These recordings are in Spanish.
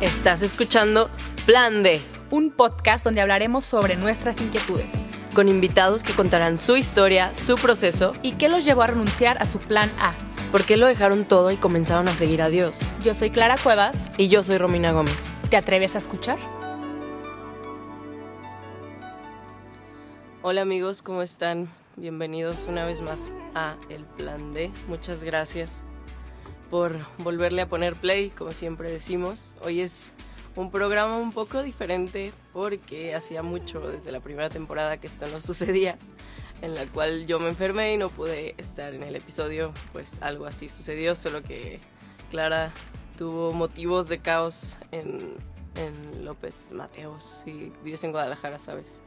Estás escuchando Plan D, un podcast donde hablaremos sobre nuestras inquietudes con invitados que contarán su historia, su proceso y qué los llevó a renunciar a su plan A. ¿Por qué lo dejaron todo y comenzaron a seguir a Dios? Yo soy Clara Cuevas. Y yo soy Romina Gómez. ¿Te atreves a escuchar? Hola amigos, ¿cómo están? Bienvenidos una vez más a El Plan D. Muchas gracias por volverle a poner play, como siempre decimos. Hoy es un programa un poco diferente porque hacía mucho desde la primera temporada que esto no sucedía, en la cual yo me enfermé y no pude estar en el episodio, pues algo así sucedió, solo que Clara tuvo motivos de caos en, en López Mateos, y vives en Guadalajara, ¿sabes?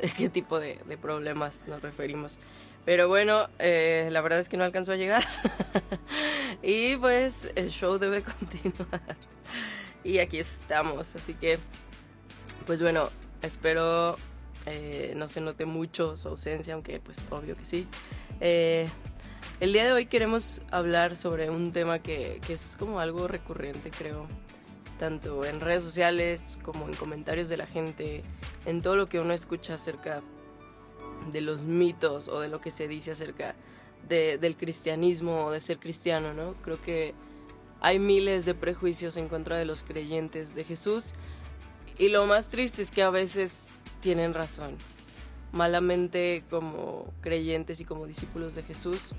¿De qué tipo de, de problemas nos referimos? Pero bueno, eh, la verdad es que no alcanzó a llegar. y pues el show debe continuar. y aquí estamos. Así que, pues bueno, espero eh, no se note mucho su ausencia, aunque pues obvio que sí. Eh, el día de hoy queremos hablar sobre un tema que, que es como algo recurrente, creo. Tanto en redes sociales como en comentarios de la gente, en todo lo que uno escucha acerca de los mitos o de lo que se dice acerca de, del cristianismo o de ser cristiano, ¿no? Creo que hay miles de prejuicios en contra de los creyentes de Jesús y lo más triste es que a veces tienen razón. Malamente como creyentes y como discípulos de Jesús,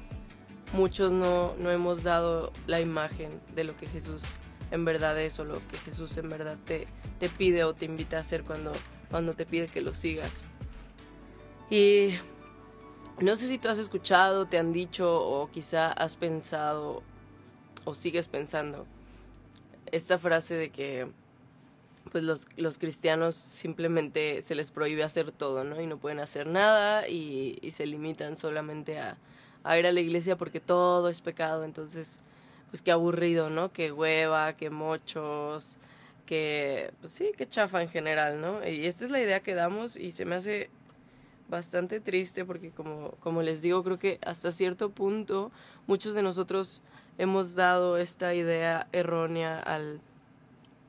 muchos no, no hemos dado la imagen de lo que Jesús en verdad es o lo que Jesús en verdad te, te pide o te invita a hacer cuando, cuando te pide que lo sigas. Y no sé si tú has escuchado, te han dicho o quizá has pensado o sigues pensando esta frase de que pues los, los cristianos simplemente se les prohíbe hacer todo, ¿no? Y no pueden hacer nada y, se limitan solamente a, a, ir a la iglesia porque todo es pecado. Entonces, pues qué aburrido, ¿no? Qué hueva, qué mochos, que, pues sí, qué chafa en general, ¿no? Y esta es la idea que damos y se me hace bastante triste porque como, como les digo, creo que hasta cierto punto muchos de nosotros hemos dado esta idea errónea al,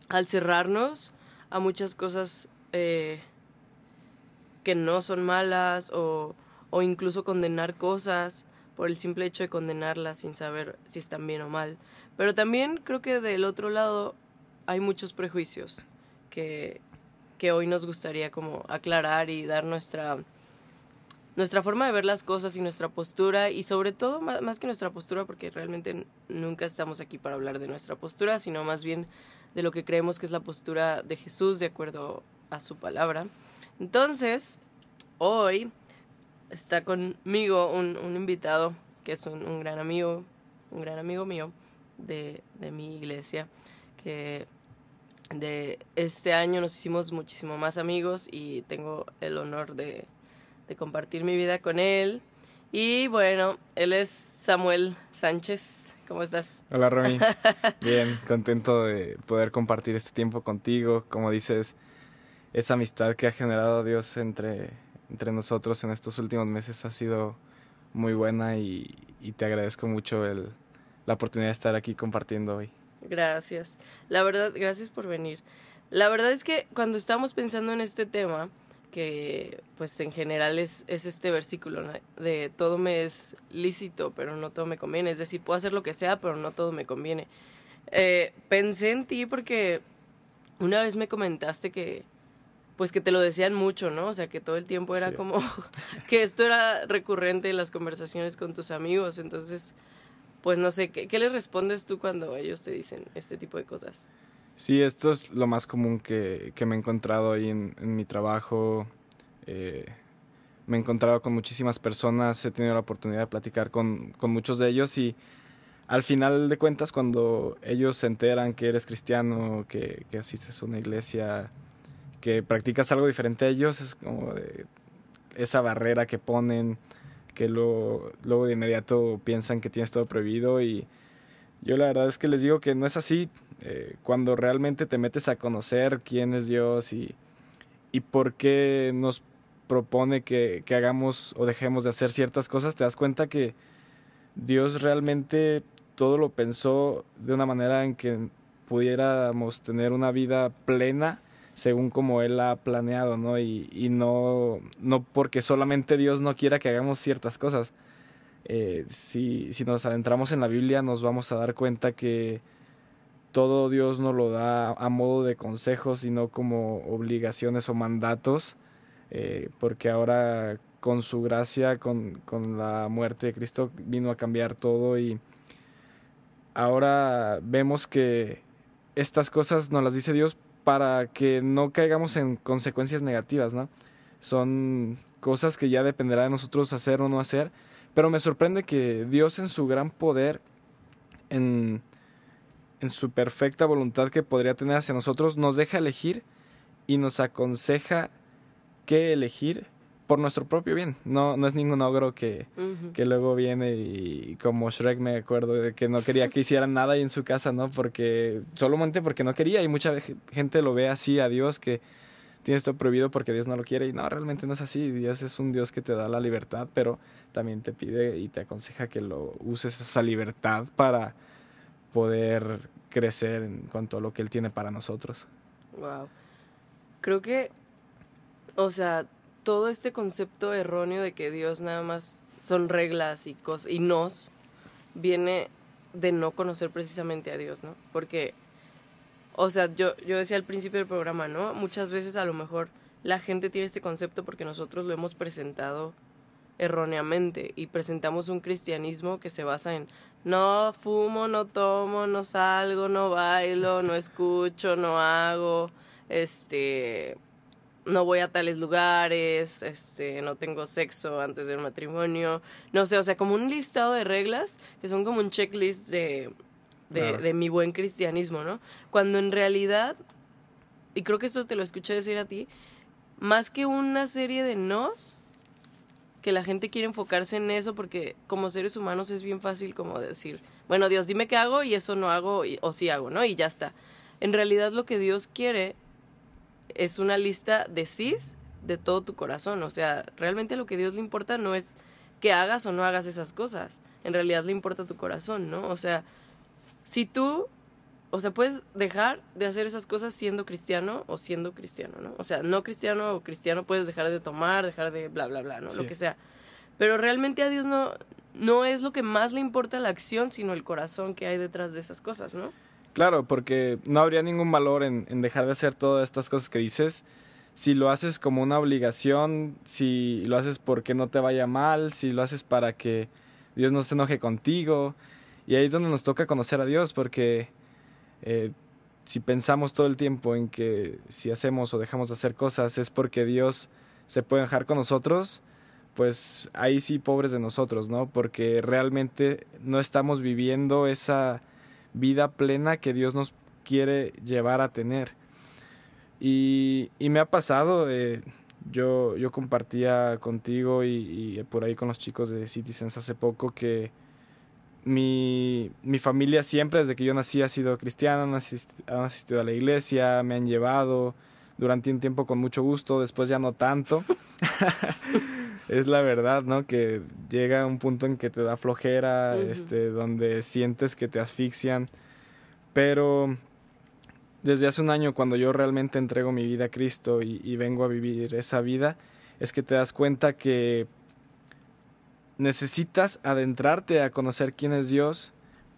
al cerrarnos a muchas cosas eh, que no son malas o, o incluso condenar cosas por el simple hecho de condenarlas sin saber si están bien o mal. Pero también creo que del otro lado hay muchos prejuicios que, que hoy nos gustaría como aclarar y dar nuestra nuestra forma de ver las cosas y nuestra postura y sobre todo más, que nuestra postura porque realmente nunca estamos aquí para hablar de nuestra postura sino más bien de lo que creemos que es la postura de Jesús de acuerdo a su palabra. Entonces hoy está conmigo un, invitado que es un, un, gran amigo un gran amigo mío de, de mi iglesia que de este año nos hicimos muchísimo más amigos y tengo el honor de de compartir mi vida con él. Y bueno, él es Samuel Sánchez. ¿Cómo estás? Hola, Romy. Bien, contento de poder compartir este tiempo contigo. Como dices, esa amistad que ha generado Dios entre, entre nosotros en estos últimos meses ha sido muy buena y, y te agradezco mucho el, la oportunidad de estar aquí compartiendo hoy. Gracias. La verdad, gracias por venir. La verdad es que cuando estamos pensando en este tema, que pues en general es, es este versículo ¿no? de todo me es lícito, pero no todo me conviene. Es decir, puedo hacer lo que sea, pero no todo me conviene. Eh, pensé en ti porque una vez me comentaste que pues que te lo decían mucho, ¿no? O sea, que todo el tiempo era sí. como que esto era recurrente en las conversaciones con tus amigos. Entonces, pues no sé, ¿qué, qué les respondes tú cuando ellos te dicen este tipo de cosas? Sí, esto es lo más común que, que me he encontrado ahí en, en mi trabajo. Eh, me he encontrado con muchísimas personas, he tenido la oportunidad de platicar con, con, muchos de ellos y al final de cuentas cuando ellos se enteran que eres cristiano, que, que asistes a una iglesia, que practicas algo diferente a ellos, es como de esa barrera que ponen, que luego, luego de inmediato piensan que tienes todo prohibido y yo la verdad es que les digo que no es así, eh, cuando realmente te metes a conocer quién es Dios y, y por qué nos propone que, que, hagamos o dejemos de hacer ciertas cosas, te das cuenta que Dios realmente todo lo pensó de una manera en que pudiéramos tener una vida plena según como Él ha planeado, ¿no? Y, y no, no porque solamente Dios no quiera que hagamos ciertas cosas. Eh, si, si nos adentramos en la Biblia nos vamos a dar cuenta que todo Dios nos lo da a modo de consejos y no como obligaciones o mandatos, eh, porque ahora con su gracia, con, con, la muerte de Cristo, vino a cambiar todo y ahora vemos que estas cosas nos las dice Dios para que no caigamos en consecuencias negativas, ¿no? Son cosas que ya dependerá de nosotros hacer o no hacer, pero me sorprende que Dios en su gran poder, en, en su perfecta voluntad que podría tener hacia nosotros, nos deja elegir y nos aconseja qué elegir por nuestro propio bien. No, no es ningún ogro que, que luego viene y, como Shrek me acuerdo de que no quería que hicieran nada ahí en su casa, ¿no? Porque solamente porque no quería y mucha gente lo ve así a Dios que tiene esto prohibido porque Dios no lo quiere y no, realmente no es así. Dios es un Dios que te da la libertad, pero también te pide y te aconseja que lo uses esa libertad para poder crecer en cuanto a lo que Él tiene para nosotros. Wow. Creo que, o sea, todo este concepto erróneo de que Dios nada más son reglas y cosas y nos viene de no conocer precisamente a Dios, ¿no? Porque, o sea, yo, yo decía al principio del programa, ¿no? Muchas veces a lo mejor la gente tiene este concepto porque nosotros lo hemos presentado erróneamente y presentamos un cristianismo que se basa en no fumo, no tomo, no salgo, no bailo, no escucho, no hago, este, no voy a tales lugares, este, no tengo sexo antes del matrimonio, no sé, o sea, como un listado de reglas que son como un checklist de, de, de mi buen cristianismo, ¿no? Cuando en realidad, y creo que esto te lo escuché decir a ti, más que una serie de nos, que la gente quiere enfocarse en eso porque como seres humanos es bien fácil como decir, bueno, Dios, dime qué hago y eso no hago o sí hago, ¿no? Y ya está. En realidad lo que Dios quiere es una lista de sís de todo tu corazón. O sea, realmente lo que Dios le importa no es que hagas o no hagas esas cosas. En realidad le importa tu corazón, ¿no? O sea, si tú, o sea, puedes dejar de hacer esas cosas siendo cristiano o siendo cristiano, ¿no? O sea, no cristiano o cristiano puedes dejar de tomar, dejar de bla, bla, bla, ¿no? Lo que sea. Pero realmente a Dios no, no es lo que más le importa la acción, sino el corazón que hay detrás de esas cosas, ¿no? Claro, porque no habría ningún valor en, en, dejar de hacer todas estas cosas que dices. Si lo haces como una obligación, si lo haces porque no te vaya mal, si lo haces para que Dios no se enoje contigo. Y ahí es donde nos toca conocer a Dios, porque eh, si pensamos todo el tiempo en que si hacemos o dejamos de hacer cosas es porque Dios se puede enojar con nosotros, pues ahí sí pobres de nosotros, ¿no? Porque realmente no estamos viviendo esa vida plena que Dios nos quiere llevar a tener. Y, y me ha pasado, eh, yo, yo compartía contigo y, y, por ahí con los chicos de Citizens hace poco que mi, mi familia siempre, desde que yo nací, ha sido cristiana, han asistido, han asistido a la iglesia, me han llevado durante un tiempo con mucho gusto, después ya no tanto. es la verdad, ¿no? Que llega un punto en que te da flojera, uh -huh. este, donde sientes que te asfixian. Pero desde hace un año, cuando yo realmente entrego mi vida a Cristo y, y vengo a vivir esa vida, es que te das cuenta que necesitas adentrarte a conocer quién es Dios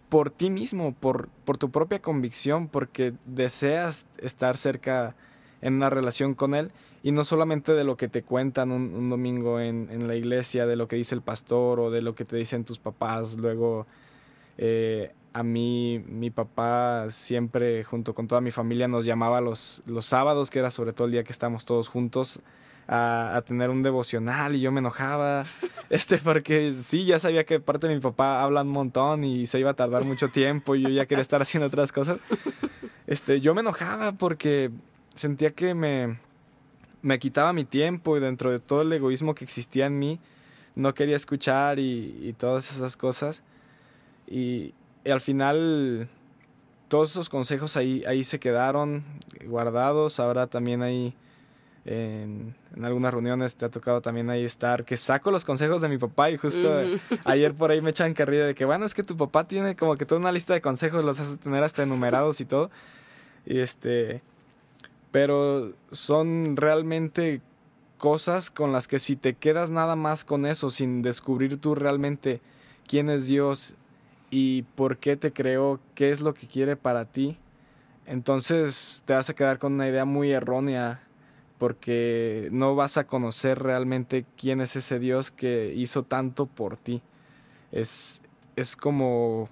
por ti mismo, por, por tu propia convicción, porque deseas estar cerca en una relación con Él y no solamente de lo que te cuentan un, domingo en, en, la iglesia, de lo que dice el pastor o de lo que te dicen tus papás. Luego, eh, a mí, mi papá siempre, junto con toda mi familia, nos llamaba los, los sábados, que era sobre todo el día que estamos todos juntos, a, a, tener un devocional y yo me enojaba, este, porque sí, ya sabía que parte de mi papá habla un montón y se iba a tardar mucho tiempo y yo ya quería estar haciendo otras cosas. Este, yo me enojaba porque sentía que me, me quitaba mi tiempo y dentro de todo el egoísmo que existía en mí, no quería escuchar y, y todas esas cosas. Y, y, al final todos esos consejos ahí, ahí se quedaron guardados. Ahora también hay en, algunas reuniones te ha tocado también ahí estar, que saco los consejos de mi papá y justo ayer por ahí me echan carrilla de que, bueno, es que tu papá tiene como que toda una lista de consejos, los hace tener hasta enumerados y todo. Y este, pero son realmente cosas con las que si te quedas nada más con eso, sin descubrir tú realmente quién es Dios y por qué te creó, qué es lo que quiere para ti, entonces te vas a quedar con una idea muy errónea porque no vas a conocer realmente quién es ese Dios que hizo tanto por ti. Es, es como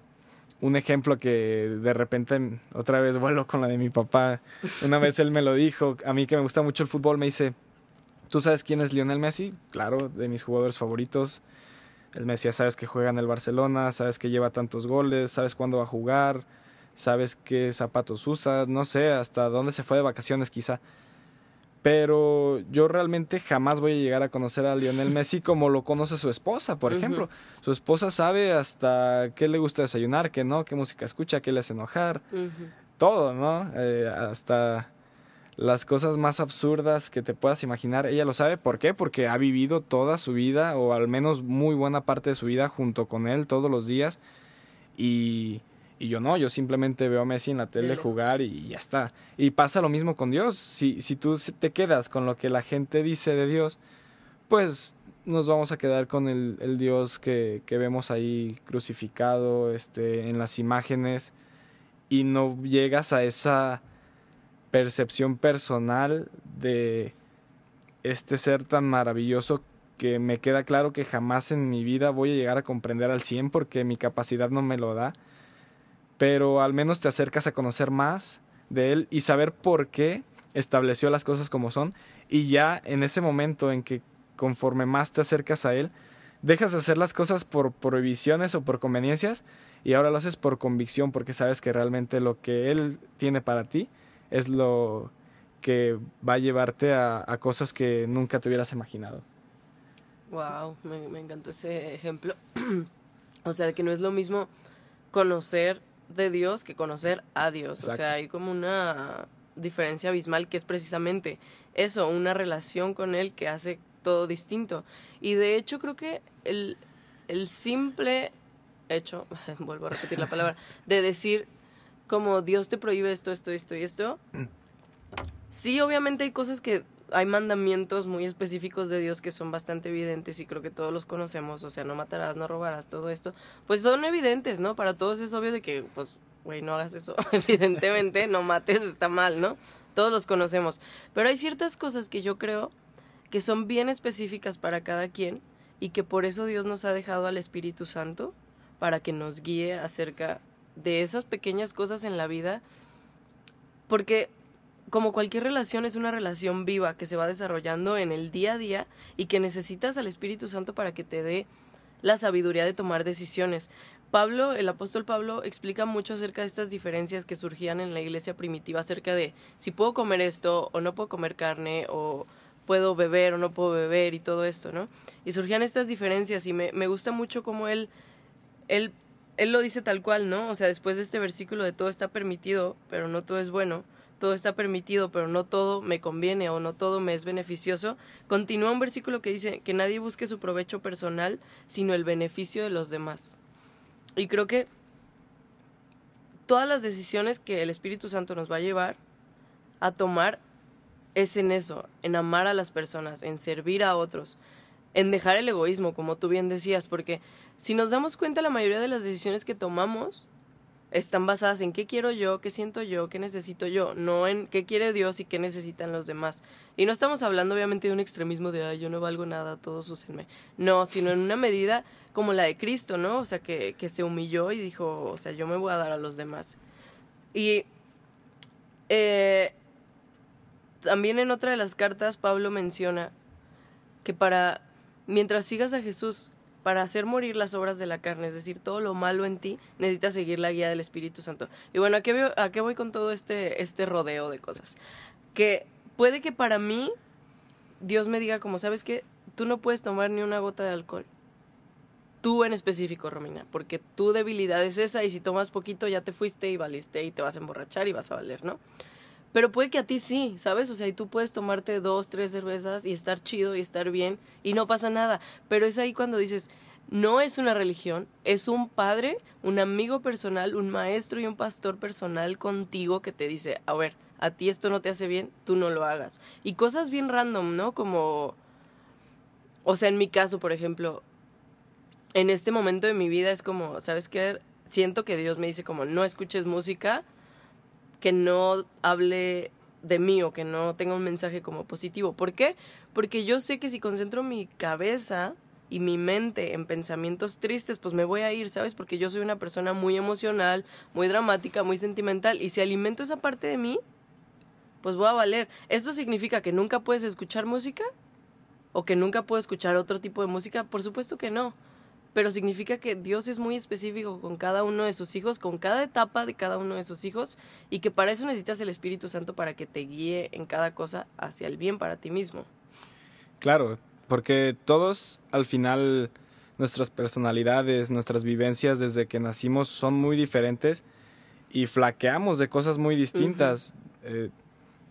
un ejemplo que de repente otra vez vuelo con la de mi papá. Una vez él me lo dijo, a mí que me gusta mucho el fútbol, me dice, ¿tú sabes quién es Lionel Messi? Claro, de mis jugadores favoritos. El Messi sabes que juega en el Barcelona, sabes que lleva tantos goles, sabes cuándo va a jugar, sabes qué zapatos usa, no sé, hasta dónde se fue de vacaciones quizá pero yo realmente jamás voy a llegar a conocer a Lionel Messi como lo conoce su esposa, por ejemplo. Su esposa sabe hasta qué le gusta desayunar, qué no, qué música escucha, qué le hace enojar, todo, ¿no? Eh, hasta las cosas más absurdas que te puedas imaginar, ella lo sabe. ¿Por qué? Porque ha vivido toda su vida, o al menos muy buena parte de su vida, junto con él todos los días. Y y yo no, yo simplemente veo a Messi en la tele jugar y ya está. Y pasa lo mismo con Dios. Si, si tú te quedas con lo que la gente dice de Dios, pues nos vamos a quedar con el, el Dios que, que, vemos ahí crucificado este, en las imágenes y no llegas a esa percepción personal de este ser tan maravilloso que me queda claro que jamás en mi vida voy a llegar a comprender al 100 porque mi capacidad no me lo da. Pero al menos te acercas a conocer más de él y saber por qué estableció las cosas como son. Y ya en ese momento en que conforme más te acercas a él, dejas de hacer las cosas por prohibiciones o por conveniencias y ahora lo haces por convicción porque sabes que realmente lo que él tiene para ti es lo que va a llevarte a, cosas que nunca te hubieras imaginado. Wow, me, me encantó ese ejemplo. o sea, que no es lo mismo conocer de Dios que conocer a Dios. O sea, hay como una diferencia abismal que es precisamente eso, una relación con Él que hace todo distinto. Y de hecho creo que el, el simple hecho, vuelvo a repetir la palabra, de decir como Dios te prohíbe esto, esto, esto y esto, mm. sí, obviamente hay cosas que hay mandamientos muy específicos de Dios que son bastante evidentes y creo que todos los conocemos, o sea, no matarás, no robarás, todo esto, pues son evidentes, ¿no? Para todos es obvio de que, pues, güey, no hagas eso, evidentemente, no mates, está mal, ¿no? Todos los conocemos, pero hay ciertas cosas que yo creo que son bien específicas para cada quien y que por eso Dios nos ha dejado al Espíritu Santo para que nos guíe acerca de esas pequeñas cosas en la vida, porque como cualquier relación, es una relación viva que se va desarrollando en el día a día y que necesitas al Espíritu Santo para que te dé la sabiduría de tomar decisiones. Pablo, el apóstol Pablo, explica mucho acerca de estas diferencias que surgían en la iglesia primitiva, acerca de si puedo comer esto o no puedo comer carne o puedo beber o no puedo beber y todo esto, ¿no? Y surgían estas diferencias y me, me gusta mucho cómo él, él, él lo dice tal cual, ¿no? O sea, después de este versículo de todo está permitido, pero no todo es bueno todo está permitido, pero no todo me conviene o no todo me es beneficioso, continúa un versículo que dice que nadie busque su provecho personal, sino el beneficio de los demás. Y creo que todas las decisiones que el Espíritu Santo nos va a llevar a tomar es en eso, en amar a las personas, en servir a otros, en dejar el egoísmo, como tú bien decías, porque si nos damos cuenta la mayoría de las decisiones que tomamos están basadas en qué quiero yo, qué siento yo, qué necesito yo, no en qué quiere Dios y qué necesitan los demás. Y no estamos hablando obviamente de un extremismo de, yo no valgo nada, todos úsenme. No, sino en una medida como la de Cristo, ¿no? O sea, que, que se humilló y dijo, o sea, yo me voy a dar a los demás. Y eh, también en otra de las cartas Pablo menciona que para, mientras sigas a Jesús, para hacer morir las obras de la carne, es decir, todo lo malo en ti, necesitas seguir la guía del Espíritu Santo. Y bueno, ¿a qué, a qué voy con todo este, este rodeo de cosas? Que puede que para mí Dios me diga, como sabes que tú no puedes tomar ni una gota de alcohol. Tú en específico, Romina, porque tu debilidad es esa y si tomas poquito ya te fuiste y valiste y te vas a emborrachar y vas a valer, ¿no? Pero puede que a ti sí, ¿sabes? O sea, y tú puedes tomarte dos, tres cervezas y estar chido y estar bien y no pasa nada. Pero es ahí cuando dices, no es una religión, es un padre, un amigo personal, un maestro y un pastor personal contigo que te dice, a ver, a ti esto no te hace bien, tú no lo hagas. Y cosas bien random, ¿no? Como, o sea, en mi caso, por ejemplo, en este momento de mi vida es como, ¿sabes qué? Siento que Dios me dice como, no escuches música que no hable de mí o que no tenga un mensaje como positivo. ¿Por qué? Porque yo sé que si concentro mi cabeza y mi mente en pensamientos tristes, pues me voy a ir, ¿sabes? Porque yo soy una persona muy emocional, muy dramática, muy sentimental. Y si alimento esa parte de mí, pues voy a valer. ¿Esto significa que nunca puedes escuchar música? ¿O que nunca puedo escuchar otro tipo de música? Por supuesto que no. Pero significa que Dios es muy específico con cada uno de sus hijos, con cada etapa de cada uno de sus hijos, y que para eso necesitas el Espíritu Santo para que te guíe en cada cosa hacia el bien para ti mismo. Claro, porque todos al final nuestras personalidades, nuestras vivencias desde que nacimos son muy diferentes y flaqueamos de cosas muy distintas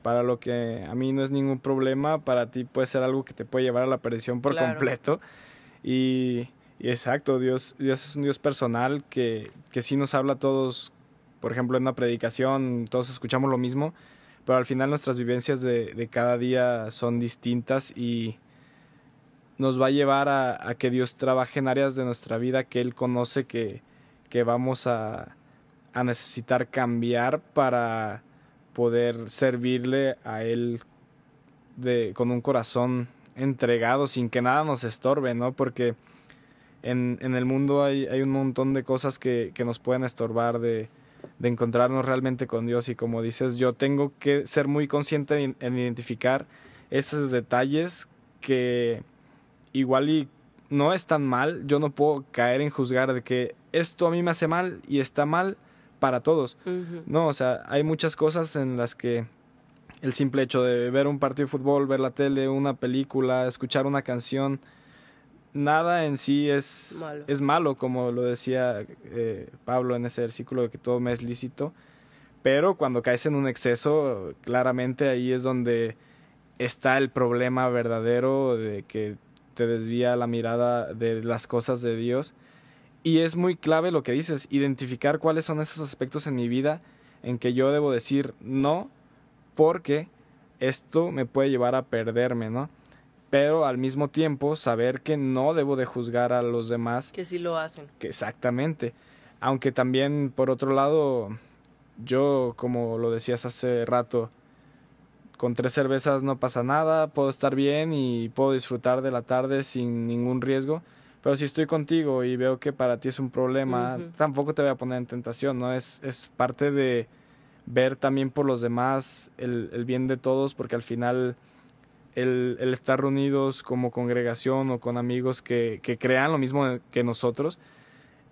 para lo que a mí no es ningún problema, para ti puede ser algo que te puede llevar a la perdición por completo. Y, exacto, Dios, Dios es un Dios personal que, que sí nos habla a todos, por ejemplo, en una predicación, todos escuchamos lo mismo, pero al final nuestras vivencias de, de cada día son distintas y nos va a llevar a, a, que Dios trabaje en áreas de nuestra vida que Él conoce que, que vamos a, a necesitar cambiar para poder servirle a Él de, con un corazón entregado sin que nada nos estorbe, ¿no? Porque en, en el mundo hay, hay, un montón de cosas que, que nos pueden estorbar de, de, encontrarnos realmente con Dios. Y como dices, yo tengo que ser muy consciente en, en identificar esos detalles que igual y no es tan mal, yo no puedo caer en juzgar de que esto a mí me hace mal y está mal para todos. No, o sea, hay muchas cosas en las que el simple hecho de ver un partido de fútbol, ver la tele, una película, escuchar una canción, nada en sí es malo, es malo como lo decía eh, Pablo en ese versículo de que todo me es lícito. Pero cuando caes en un exceso, claramente ahí es donde está el problema verdadero de que te desvía la mirada de las cosas de Dios y es muy clave lo que dices, identificar cuáles son esos aspectos en mi vida en que yo debo decir no, porque esto me puede llevar a perderme, ¿no? Pero al mismo tiempo saber que no debo de juzgar a los demás. Que sí lo hacen. Que exactamente. Aunque también, por otro lado, yo, como lo decías hace rato, con tres cervezas no pasa nada, puedo estar bien y puedo disfrutar de la tarde sin ningún riesgo pero si estoy contigo y veo que para ti es un problema, tampoco te voy a poner en tentación, ¿no? Es, es parte de ver también por los demás el, el bien de todos, porque al final el, el, estar reunidos como congregación o con amigos que, que crean lo mismo que nosotros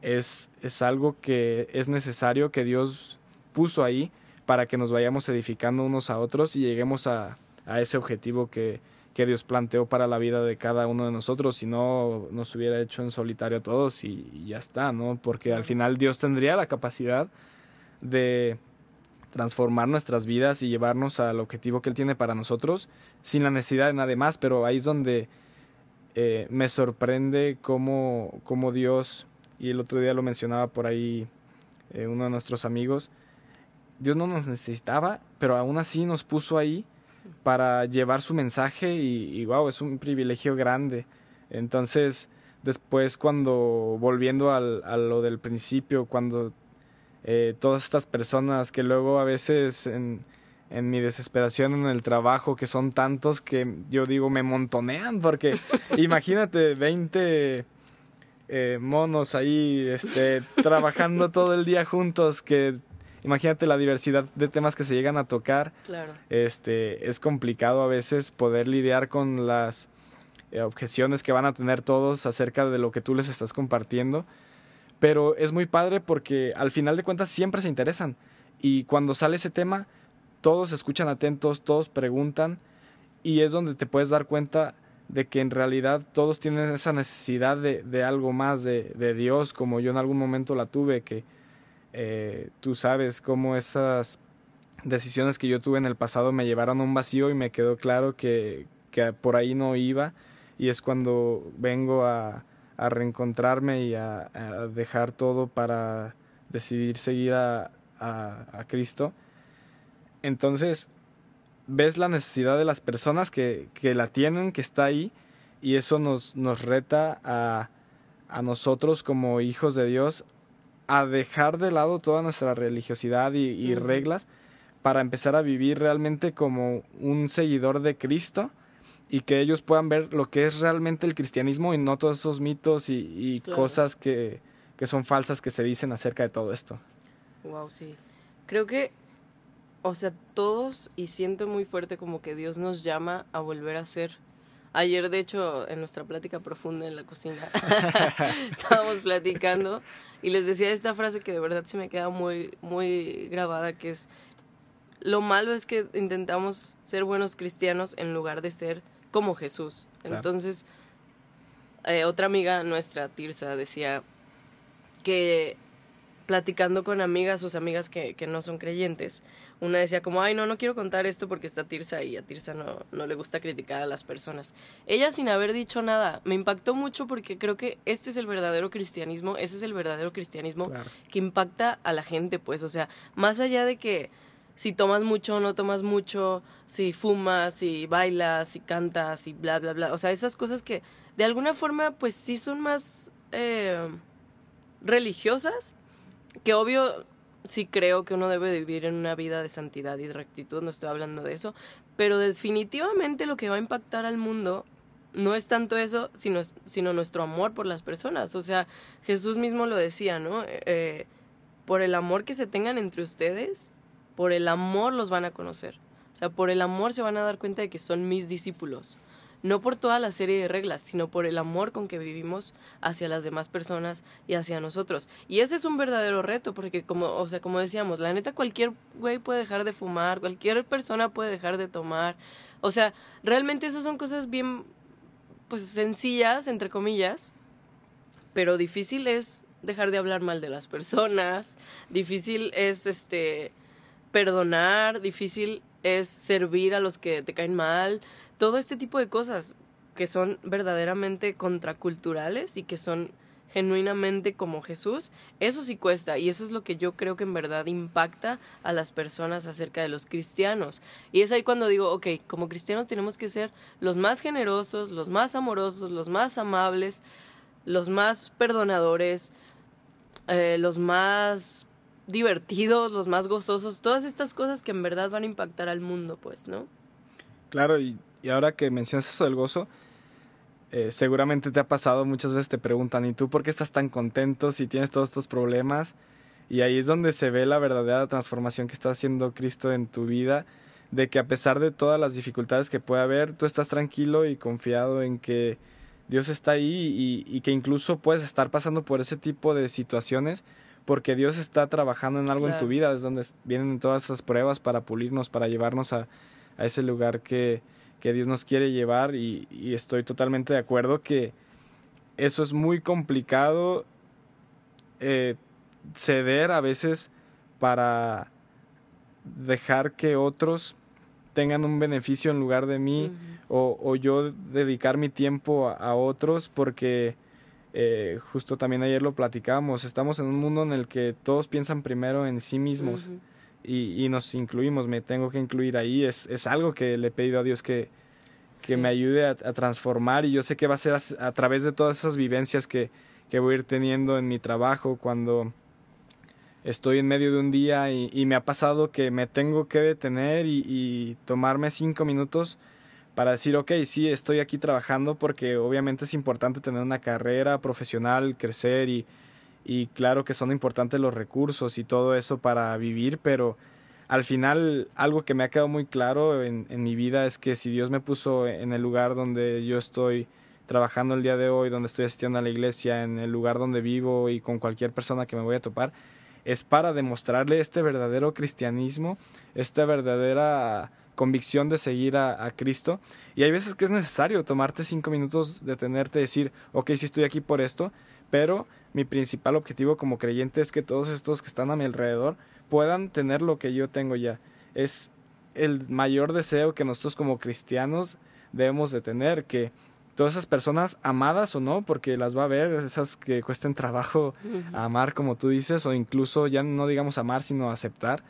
es, es algo que es necesario que Dios puso ahí para que nos vayamos edificando unos a otros y lleguemos a, a ese objetivo que, que Dios planteó para la vida de cada uno de nosotros, si no nos hubiera hecho en solitario a todos y, ya está, ¿no? Porque al final Dios tendría la capacidad de transformar nuestras vidas y llevarnos al objetivo que Él tiene para nosotros sin la necesidad de nada más, pero ahí es donde eh, me sorprende cómo, cómo, Dios, y el otro día lo mencionaba por ahí eh, uno de nuestros amigos, Dios no nos necesitaba, pero aún así nos puso ahí para llevar su mensaje y, wow, es un privilegio grande. Entonces, después cuando, volviendo al, a lo del principio, cuando eh, todas estas personas que luego a veces en, en mi desesperación en el trabajo, que son tantos que yo digo me montonean, porque imagínate 20 eh, monos ahí este, trabajando todo el día juntos que imagínate la diversidad de temas que se llegan a tocar. Claro. Este, es complicado a veces poder lidiar con las eh, objeciones que van a tener todos acerca de lo que tú les estás compartiendo. Pero es muy padre porque al final de cuentas siempre se interesan. Y cuando sale ese tema, todos escuchan atentos, todos preguntan. Y es donde te puedes dar cuenta de que en realidad todos tienen esa necesidad de, de algo más de, de Dios, como yo en algún momento la tuve, que, eh, tú sabes cómo esas decisiones que yo tuve en el pasado me llevaron a un vacío y me quedó claro que, que por ahí no iba y es cuando vengo a, a reencontrarme y a, a, dejar todo para decidir seguir a, a, Cristo. Entonces, ves la necesidad de las personas que, que la tienen, que está ahí, y eso nos, nos reta a, a nosotros como hijos de Dios a dejar de lado toda nuestra religiosidad y, y reglas para empezar a vivir realmente como un seguidor de Cristo y que ellos puedan ver lo que es realmente el cristianismo y no todos esos mitos y, y cosas que, que, son falsas que se dicen acerca de todo esto. Wow, sí. Creo que, o sea, todos y siento muy fuerte como que Dios nos llama a volver a ser. Ayer, de hecho, en nuestra plática profunda en la cocina, estábamos platicando y les decía esta frase que de verdad se me queda muy, muy grabada, que es, lo malo es que intentamos ser buenos cristianos en lugar de ser como Jesús. Entonces, eh, otra amiga nuestra, Tirsa, decía que platicando con amigas, sus amigas que, que, no son creyentes, una decía como, ay, no, no quiero contar esto porque está Tirsa y a Tirsa no, no le gusta criticar a las personas. Ella sin haber dicho nada, me impactó mucho porque creo que este es el verdadero cristianismo, ese es el verdadero cristianismo claro. que impacta a la gente, pues, o sea, más allá de que si tomas mucho o no tomas mucho, si fumas, si bailas, si cantas, y bla, bla, bla. O sea, esas cosas que de alguna forma pues sí son más eh, religiosas, que obvio sí creo que uno debe vivir en una vida de santidad y de rectitud, no estoy hablando de eso, pero definitivamente lo que va a impactar al mundo no es tanto eso, sino, sino nuestro amor por las personas. O sea, Jesús mismo lo decía, ¿no? Eh, por el amor que se tengan entre ustedes, por el amor los van a conocer. O sea, por el amor se van a dar cuenta de que son mis discípulos. No por toda la serie de reglas, sino por el amor con que vivimos hacia las demás personas y hacia nosotros. Y ese es un verdadero reto, porque como, o sea, como decíamos, la neta cualquier güey puede dejar de fumar, cualquier persona puede dejar de tomar. O sea, realmente esas son cosas bien, pues sencillas, entre comillas, pero difícil es dejar de hablar mal de las personas, difícil es, este, perdonar, difícil es servir a los que te caen mal, todo este tipo de cosas que son verdaderamente contraculturales y que son genuinamente como Jesús, eso sí cuesta y eso es lo que yo creo que en verdad impacta a las personas acerca de los cristianos. Y es ahí cuando digo, ok, como cristianos tenemos que ser los más generosos, los más amorosos, los más amables, los más perdonadores, eh, los más divertidos, los más gozosos, todas estas cosas que en verdad van a impactar al mundo, pues, ¿no? Claro, y, y ahora que mencionas eso del gozo, eh, seguramente te ha pasado, muchas veces te preguntan, ¿y tú por qué estás tan contento si tienes todos estos problemas? Y ahí es donde se ve la verdadera transformación que está haciendo Cristo en tu vida, de que a pesar de todas las dificultades que puede haber, tú estás tranquilo y confiado en que Dios está ahí y, y que incluso puedes estar pasando por ese tipo de situaciones porque Dios está trabajando en algo claro. en tu vida, es donde vienen todas esas pruebas para pulirnos, para llevarnos a, a ese lugar que, que, Dios nos quiere llevar y, y, estoy totalmente de acuerdo que eso es muy complicado eh, ceder a veces para dejar que otros tengan un beneficio en lugar de mí uh -huh. o, o, yo dedicar mi tiempo a, a otros porque eh, justo también ayer lo platicamos, estamos en un mundo en el que todos piensan primero en sí mismos uh -huh. y, y, nos incluimos, me tengo que incluir ahí, es, es algo que le he pedido a Dios que, que sí. me ayude a, a, transformar y yo sé que va a ser a, a, través de todas esas vivencias que, que voy a ir teniendo en mi trabajo cuando estoy en medio de un día y, y me ha pasado que me tengo que detener y, y tomarme cinco minutos para decir, ok, sí, estoy aquí trabajando porque obviamente es importante tener una carrera profesional, crecer y, y claro que son importantes los recursos y todo eso para vivir, pero al final algo que me ha quedado muy claro en, en mi vida es que si Dios me puso en el lugar donde yo estoy trabajando el día de hoy, donde estoy asistiendo a la iglesia, en el lugar donde vivo y con cualquier persona que me voy a topar, es para demostrarle este verdadero cristianismo, esta verdadera convicción de seguir a, Cristo. Y hay veces que es necesario tomarte cinco minutos, detenerte, decir, ok, sí estoy aquí por esto, pero mi principal objetivo como creyente es que todos estos que están a mi alrededor puedan tener lo que yo tengo ya. es el mayor deseo que nosotros como cristianos debemos de tener, que todas esas personas, amadas o no, porque las va a ver, esas que cuesten trabajo amar, como tú dices, o incluso ya no digamos amar, sino aceptar,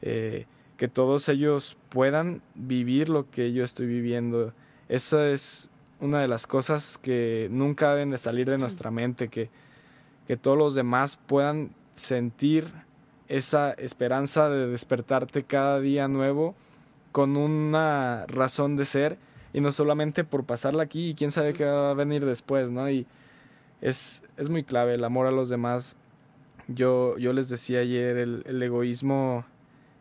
eh, que todos ellos puedan vivir lo que yo estoy viviendo. Esa es una de las cosas que nunca deben de salir de nuestra mente, que, que todos los demás puedan sentir esa esperanza de despertarte cada día nuevo con una razón de ser y no solamente por pasarla aquí y quién sabe qué va a venir después, ¿no? Y es, es muy clave el amor a los demás. Yo, yo les decía ayer, el, egoísmo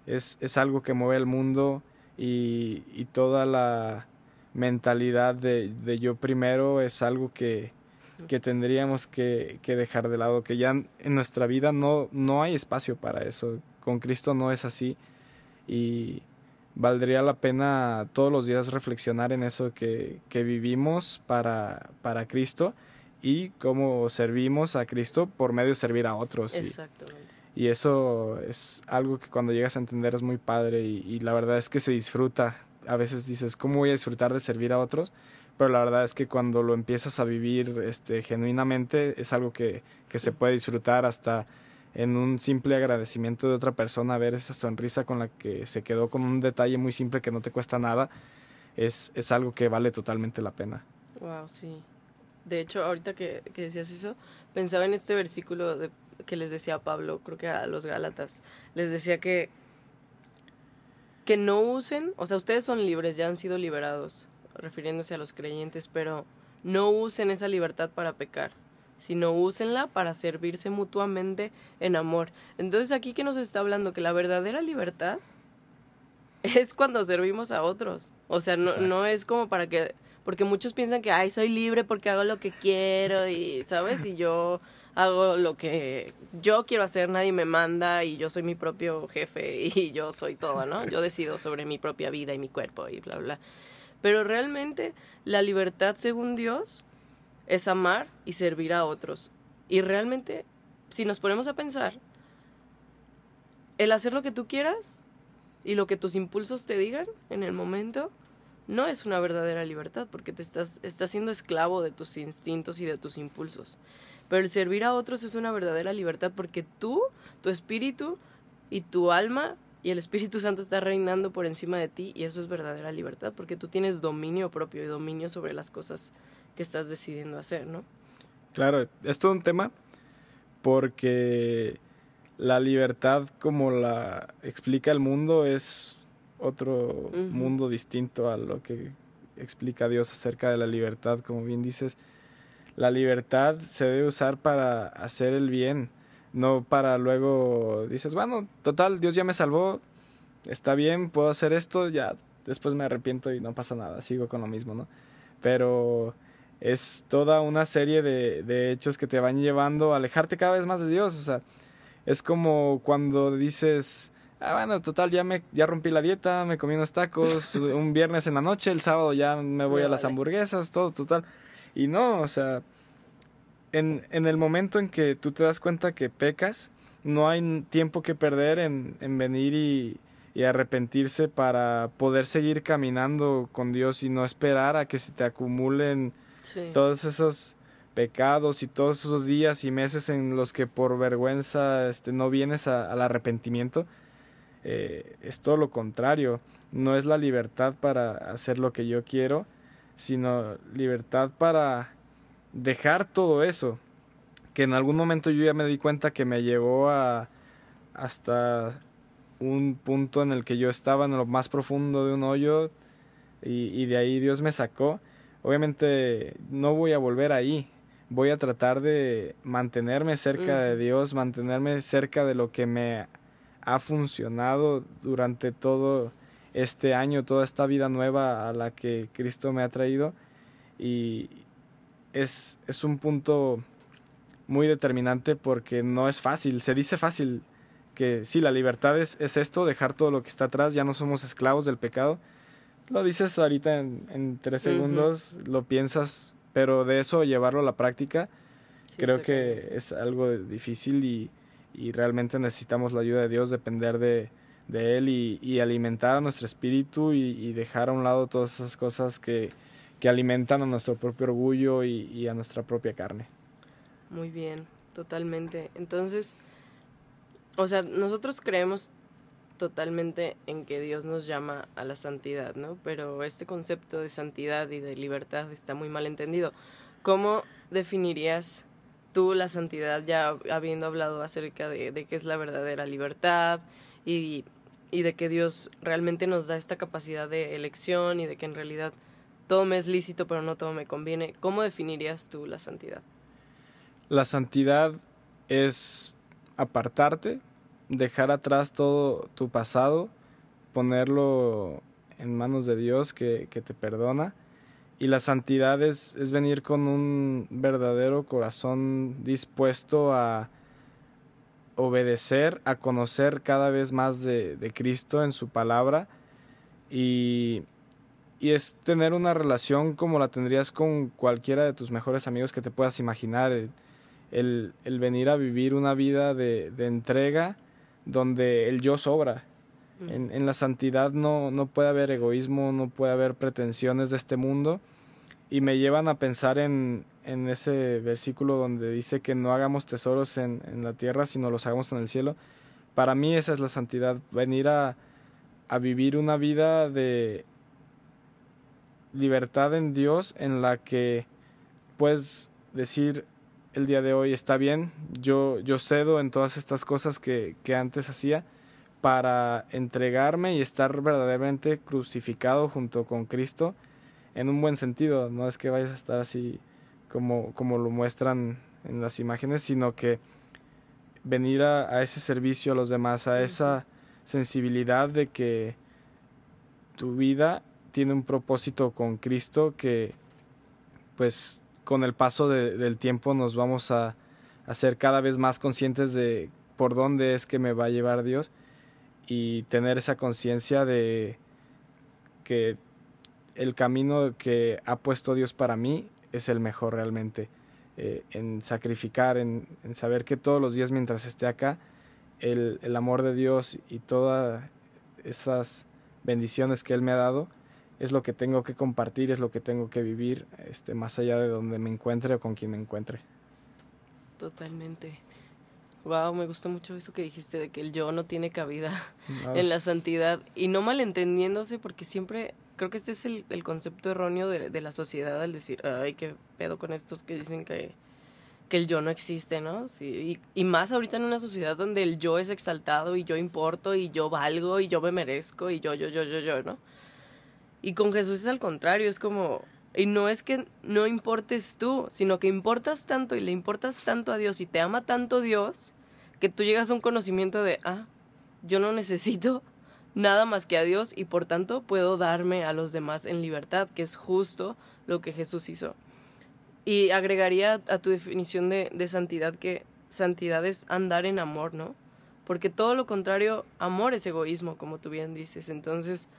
es, es, algo que mueve el mundo y, y toda la mentalidad de, de, yo primero es algo que, que tendríamos que, que, dejar de lado, que ya en nuestra vida no, no hay espacio para eso. Con Cristo no es así. Y, valdría la pena todos los días reflexionar en eso que, que vivimos para, para Cristo y cómo servimos a Cristo por medio de servir a otros. Exactamente. Y, y eso es algo que cuando llegas a entender es muy padre y, y, la verdad es que se disfruta. A veces dices, ¿cómo voy a disfrutar de servir a otros? Pero la verdad es que cuando lo empiezas a vivir este, genuinamente es algo que, que se puede disfrutar hasta en un simple agradecimiento de otra persona, ver esa sonrisa con la que se quedó con un detalle muy simple que no te cuesta nada, es, es algo que vale totalmente la pena. Wow, sí. De hecho, ahorita que, que decías eso, pensaba en este versículo que les decía Pablo, creo que a los Gálatas, les decía que, que no usen, o sea, ustedes son libres, ya han sido liberados, refiriéndose a los creyentes, pero no usen esa libertad para pecar sino úsenla para servirse mutuamente en amor. Entonces aquí que nos está hablando que la verdadera libertad es cuando servimos a otros. O sea, no, no es como para que, porque muchos piensan que, ay, soy libre porque hago lo que quiero y, ¿sabes? Y yo hago lo que yo quiero hacer, nadie me manda y yo soy mi propio jefe y yo soy todo, ¿no? Yo decido sobre mi propia vida y mi cuerpo y bla, bla. Pero realmente la libertad según Dios es amar y servir a otros. Y realmente, si nos ponemos a pensar, el hacer lo que tú quieras y lo que tus impulsos te digan en el momento, no es una verdadera libertad porque te estás, estás siendo esclavo de tus instintos y de tus impulsos. Pero el servir a otros es una verdadera libertad porque tú, tu espíritu y tu alma y el Espíritu Santo está reinando por encima de ti y eso es verdadera libertad porque tú tienes dominio propio y dominio sobre las cosas que estás decidiendo hacer, ¿no? Claro, es todo un tema porque la libertad como la explica el mundo es otro uh -huh. mundo distinto a lo que explica Dios acerca de la libertad, como bien dices. La libertad se debe usar para hacer el bien, no para luego dices, bueno, total, Dios ya me salvó, está bien, puedo hacer esto, ya después me arrepiento y no pasa nada, sigo con lo mismo, ¿no? Pero es toda una serie de, de, hechos que te van llevando a alejarte cada vez más de Dios. O sea, es como cuando dices, ah, bueno, total, ya, me, ya rompí la dieta, me comí unos tacos un viernes en la noche, el sábado ya me voy a las hamburguesas, todo, total. Y no, o sea, en, en el momento en que tú te das cuenta que pecas, no hay tiempo que perder en, en venir y, y arrepentirse para poder seguir caminando con Dios y no esperar a que se te acumulen todos esos pecados y todos esos días y meses en los que por vergüenza este, no vienes al arrepentimiento, eh, es todo lo contrario. No es la libertad para hacer lo que yo quiero, sino libertad para dejar todo eso. Que en algún momento yo ya me di cuenta que me llevó a hasta un punto en el que yo estaba en lo más profundo de un hoyo y, y de ahí Dios me sacó obviamente no voy a volver ahí. Voy a tratar de mantenerme cerca mm. de Dios, mantenerme cerca de lo que me ha funcionado durante todo este año, toda esta vida nueva a la que Cristo me ha traído. Y es, es un punto muy determinante porque no es fácil. Se dice fácil que sí, la libertad es, es esto, dejar todo lo que está atrás, ya no somos esclavos del pecado lo dices ahorita en, en tres segundos, uh -huh. lo piensas, pero de eso llevarlo a la práctica, sí, creo que es algo difícil y, y, realmente necesitamos la ayuda de Dios, depender de, de Él y, alimentar a nuestro espíritu y, dejar a un lado todas esas cosas que, que alimentan a nuestro propio orgullo y, a nuestra propia carne. Muy bien, totalmente. Entonces, o sea, nosotros creemos totalmente en que Dios nos llama a la santidad, ¿no? Pero este concepto de santidad y de libertad está muy mal entendido. ¿Cómo definirías tú la santidad ya habiendo hablado acerca de, de qué es la verdadera libertad y, y de que Dios realmente nos da esta capacidad de elección y de que en realidad todo me es lícito pero no todo me conviene? ¿Cómo definirías tú la santidad? La santidad es apartarte dejar atrás todo tu pasado, ponerlo en manos de Dios que, te perdona. Y la santidad es, venir con un verdadero corazón dispuesto a obedecer, a conocer cada vez más de, Cristo en su palabra y, y, es tener una relación como la tendrías con cualquiera de tus mejores amigos que te puedas imaginar, el, venir a vivir una vida de, de entrega donde el yo sobra. En, en, la santidad no, no puede haber egoísmo, no puede haber pretensiones de este mundo. Y me llevan a pensar en, en ese versículo donde dice que no hagamos tesoros en, en, la tierra, sino los hagamos en el cielo. Para mí esa es la santidad, venir a, a vivir una vida de libertad en Dios en la que puedes decir el día de hoy está bien, yo, yo cedo en todas estas cosas que, que antes hacía para entregarme y estar verdaderamente crucificado junto con Cristo en un buen sentido, no es que vayas a estar así como, como lo muestran en las imágenes, sino que venir a, a ese servicio a los demás, a esa sensibilidad de que tu vida tiene un propósito con Cristo que pues con el paso del tiempo nos vamos a, a, ser cada vez más conscientes de por dónde es que me va a llevar Dios y tener esa conciencia de que el camino que ha puesto Dios para mí es el mejor realmente. Eh, en sacrificar, en, saber que todos los días mientras esté acá, el amor de Dios y todas esas bendiciones que Él me ha dado, es lo que tengo que compartir, es lo que tengo que vivir, este, más allá de donde me encuentre o con quien me encuentre. Totalmente. Wow, me gustó mucho eso que dijiste de que el yo no tiene cabida en la santidad y no malentendiéndose porque siempre creo que este es el, el concepto erróneo de, de, la sociedad al decir, ay, qué pedo con estos que dicen que, que el yo no existe, ¿no? Sí, y, y, más ahorita en una sociedad donde el yo es exaltado y yo importo y yo valgo y yo me merezco y yo, yo, yo, yo, yo, ¿no? Y con Jesús es al contrario, es como, y no es que no importes tú, sino que importas tanto y le importas tanto a Dios y te ama tanto Dios, que tú llegas a un conocimiento de, ah, yo no necesito nada más que a Dios y por tanto puedo darme a los demás en libertad, que es justo lo que Jesús hizo. Y agregaría a tu definición de, de santidad que santidad es andar en amor, ¿no? Porque todo lo contrario, amor es egoísmo, como tú bien dices. Entonces,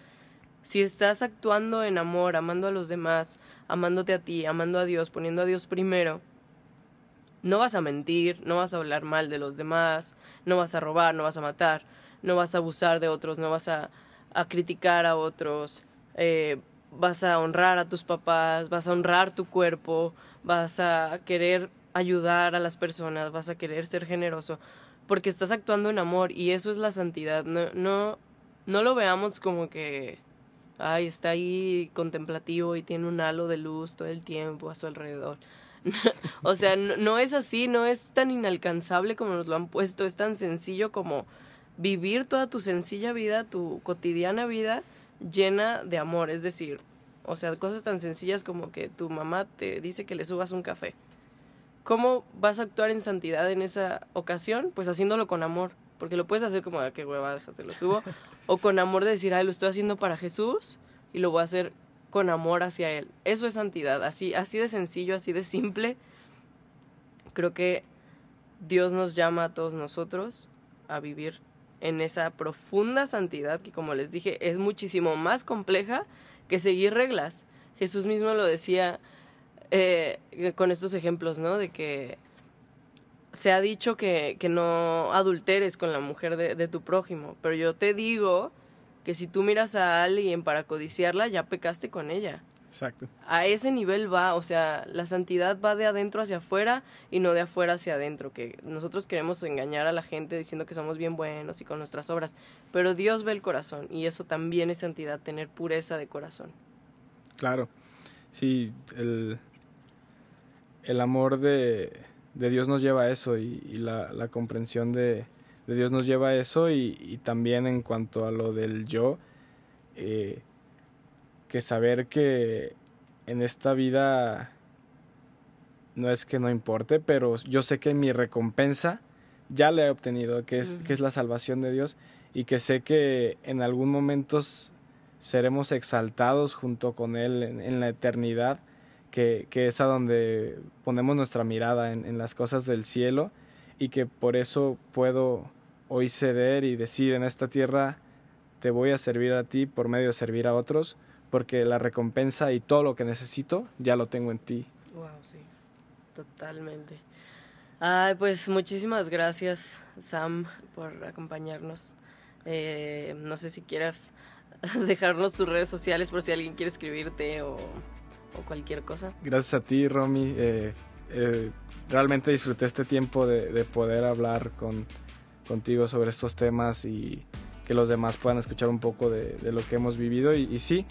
si estás actuando en amor, amando a los demás, amándote a ti, amando a Dios, poniendo a Dios primero, no vas a mentir, no vas a hablar mal de los demás, no vas a robar, no vas a matar, no vas a abusar de otros, no vas a, a criticar a otros, eh, vas a honrar a tus papás, vas a honrar tu cuerpo, vas a querer ayudar a las personas, vas a querer ser generoso, porque estás actuando en amor y eso es la santidad. No, no, no lo veamos como que ay, está ahí contemplativo y tiene un halo de luz todo el tiempo a su alrededor. o sea, no, es así, no es tan inalcanzable como nos lo han puesto, es tan sencillo como vivir toda tu sencilla vida, tu cotidiana vida llena de amor, es decir, o sea, cosas tan sencillas como que tu mamá te dice que le subas un café. ¿Cómo vas a actuar en santidad en esa ocasión? Pues haciéndolo con amor, porque lo puedes hacer como, ah, qué hueva, déjase lo subo, o con amor de decir, ay, lo estoy haciendo para Jesús y lo voy a hacer con amor hacia Él. Eso es santidad, así, así de sencillo, así de simple. Creo que Dios nos llama a todos nosotros a vivir en esa profunda santidad que, como les dije, es muchísimo más compleja que seguir reglas. Jesús mismo lo decía eh, con estos ejemplos, ¿no? De que se ha dicho que, que no adulteres con la mujer de, de tu prójimo, pero yo te digo que si tú miras a alguien para codiciarla, ya pecaste con ella. Exacto. A ese nivel va, o sea, la santidad va de adentro hacia afuera y no de afuera hacia adentro, que nosotros queremos engañar a la gente diciendo que somos bien buenos y con nuestras obras, pero Dios ve el corazón y eso también es santidad, tener pureza de corazón. Claro, sí, el, el amor de, de Dios nos lleva a eso y, y la, la, comprensión de, de, Dios nos lleva a eso y, y, también en cuanto a lo del yo, eh, que saber que en esta vida no es que no importe, pero yo sé que mi recompensa ya la he obtenido, que es, uh -huh. que es la salvación de Dios y que sé que en algún momento seremos exaltados junto con Él en, en la eternidad, que, que, es a donde ponemos nuestra mirada en, en las cosas del cielo y que por eso puedo hoy ceder y decir en esta tierra te voy a servir a ti por medio de servir a otros porque la recompensa y todo lo que necesito ya lo tengo en ti. Wow, sí, totalmente. Ay, pues muchísimas gracias, Sam, por acompañarnos. Eh, no sé si quieras dejarnos tus redes sociales por si alguien quiere escribirte o, o cualquier cosa. Gracias a ti, Romy. Eh, eh, realmente disfruté este tiempo de, de poder hablar con, contigo sobre estos temas y que los demás puedan escuchar un poco de, de lo que hemos vivido. Y, y sí,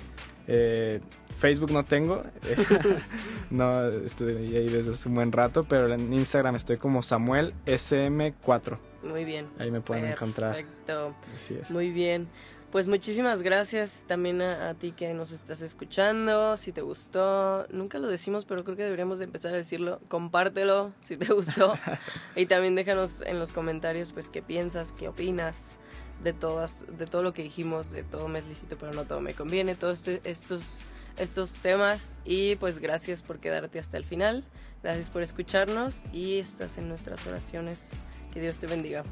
eh, Facebook no tengo, no estoy ahí desde hace un buen rato, pero en Instagram estoy como Samuel SM4. Muy bien. Ahí me pueden Perfecto. encontrar. Perfecto. Así es. Muy bien. Pues muchísimas gracias también a, a, ti que nos estás escuchando. Si te gustó, nunca lo decimos, pero creo que deberíamos de empezar a decirlo. Compártelo si te gustó. y también déjanos en los comentarios pues qué piensas, qué opinas de todas, de todo lo que dijimos, de todo me es lícito, pero no todo me conviene, todos estos, estos temas. Y pues gracias por quedarte hasta el final. Gracias por escucharnos y estás en nuestras oraciones. Que Dios te bendiga.